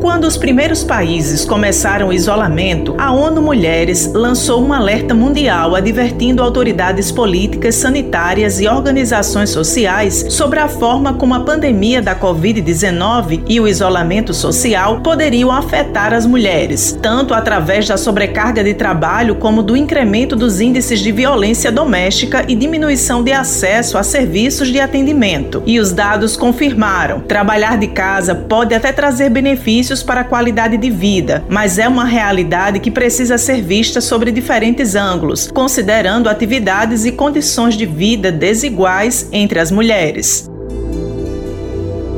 Quando os primeiros países começaram o isolamento, a ONU Mulheres lançou um alerta mundial advertindo autoridades políticas, sanitárias e organizações sociais sobre a forma como a pandemia da Covid-19 e o isolamento social poderiam afetar as mulheres, tanto através da sobrecarga de trabalho como do incremento dos índices de violência doméstica e diminuição de acesso a serviços de atendimento. E os dados confirmaram: trabalhar de casa pode até trazer benefícios benefícios para a qualidade de vida, mas é uma realidade que precisa ser vista sobre diferentes ângulos, considerando atividades e condições de vida desiguais entre as mulheres.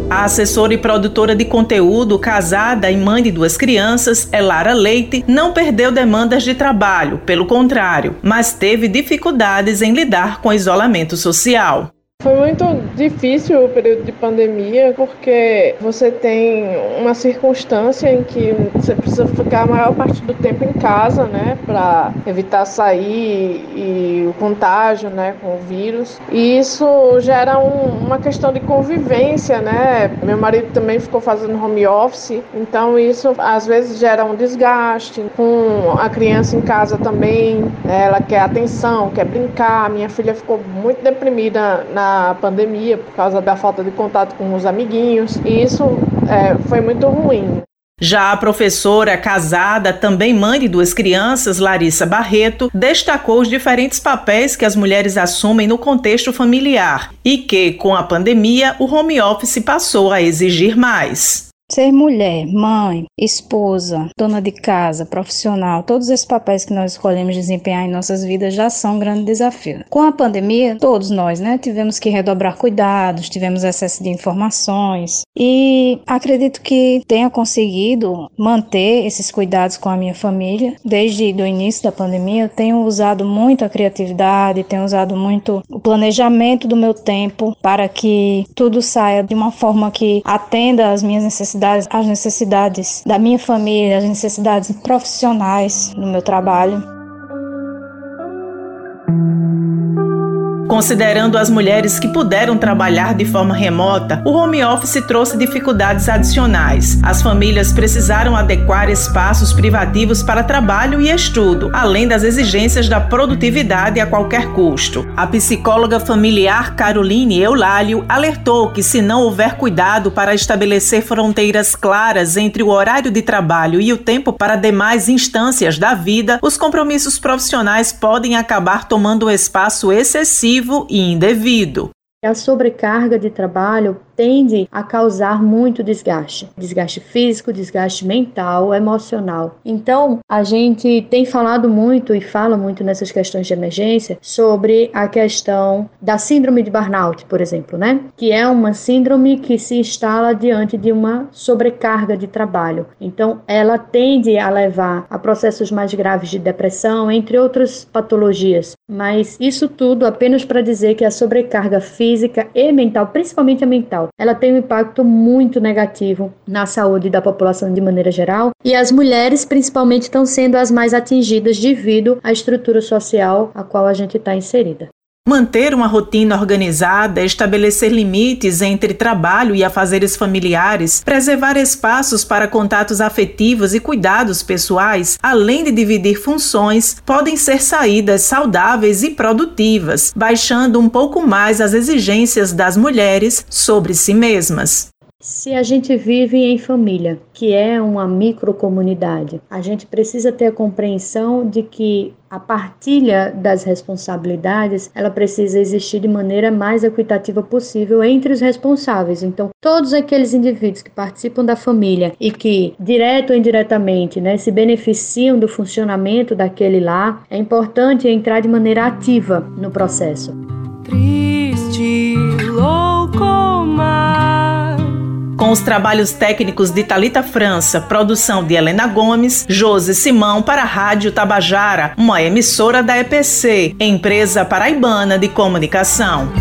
A assessora e produtora de conteúdo, casada e mãe de duas crianças, Elara Leite, não perdeu demandas de trabalho, pelo contrário, mas teve dificuldades em lidar com o isolamento social. Foi muito difícil o período de pandemia porque você tem uma circunstância em que você precisa ficar a maior parte do tempo em casa, né, para evitar sair e o contágio, né, com o vírus. E isso gera um, uma questão de convivência, né? Meu marido também ficou fazendo home office, então isso às vezes gera um desgaste. Com a criança em casa também, ela quer atenção, quer brincar. Minha filha ficou muito deprimida na pandemia por causa da falta de contato com os amiguinhos, e isso é, foi muito ruim. Já a professora casada, também mãe de duas crianças, Larissa Barreto, destacou os diferentes papéis que as mulheres assumem no contexto familiar e que, com a pandemia, o home office passou a exigir mais. Ser mulher, mãe, esposa, dona de casa, profissional, todos esses papéis que nós escolhemos desempenhar em nossas vidas já são um grande desafio. Com a pandemia, todos nós, né, tivemos que redobrar cuidados, tivemos excesso de informações e acredito que tenha conseguido manter esses cuidados com a minha família. Desde o início da pandemia, eu tenho usado muito a criatividade, tenho usado muito o planejamento do meu tempo para que tudo saia de uma forma que atenda às minhas necessidades necessidades, as necessidades da minha família, as necessidades profissionais no meu trabalho. Considerando as mulheres que puderam trabalhar de forma remota, o home office trouxe dificuldades adicionais. As famílias precisaram adequar espaços privativos para trabalho e estudo, além das exigências da produtividade a qualquer custo. A psicóloga familiar Caroline Eulálio alertou que, se não houver cuidado para estabelecer fronteiras claras entre o horário de trabalho e o tempo para demais instâncias da vida, os compromissos profissionais podem acabar tomando espaço excessivo e indevido. A sobrecarga de trabalho tende a causar muito desgaste, desgaste físico, desgaste mental, emocional. Então, a gente tem falado muito e fala muito nessas questões de emergência sobre a questão da síndrome de burnout, por exemplo, né? Que é uma síndrome que se instala diante de uma sobrecarga de trabalho. Então, ela tende a levar a processos mais graves de depressão, entre outras patologias. Mas isso tudo apenas para dizer que a sobrecarga física e mental, principalmente a mental, ela tem um impacto muito negativo na saúde da população de maneira geral e as mulheres, principalmente, estão sendo as mais atingidas devido à estrutura social a qual a gente está inserida. Manter uma rotina organizada, estabelecer limites entre trabalho e afazeres familiares, preservar espaços para contatos afetivos e cuidados pessoais, além de dividir funções, podem ser saídas saudáveis e produtivas, baixando um pouco mais as exigências das mulheres sobre si mesmas. Se a gente vive em família, que é uma microcomunidade, a gente precisa ter a compreensão de que a partilha das responsabilidades, ela precisa existir de maneira mais equitativa possível entre os responsáveis. Então, todos aqueles indivíduos que participam da família e que, direto ou indiretamente, né, se beneficiam do funcionamento daquele lar, é importante entrar de maneira ativa no processo. Com os trabalhos técnicos de Talita França, produção de Helena Gomes, Josi Simão para a Rádio Tabajara, uma emissora da EPC, empresa paraibana de comunicação.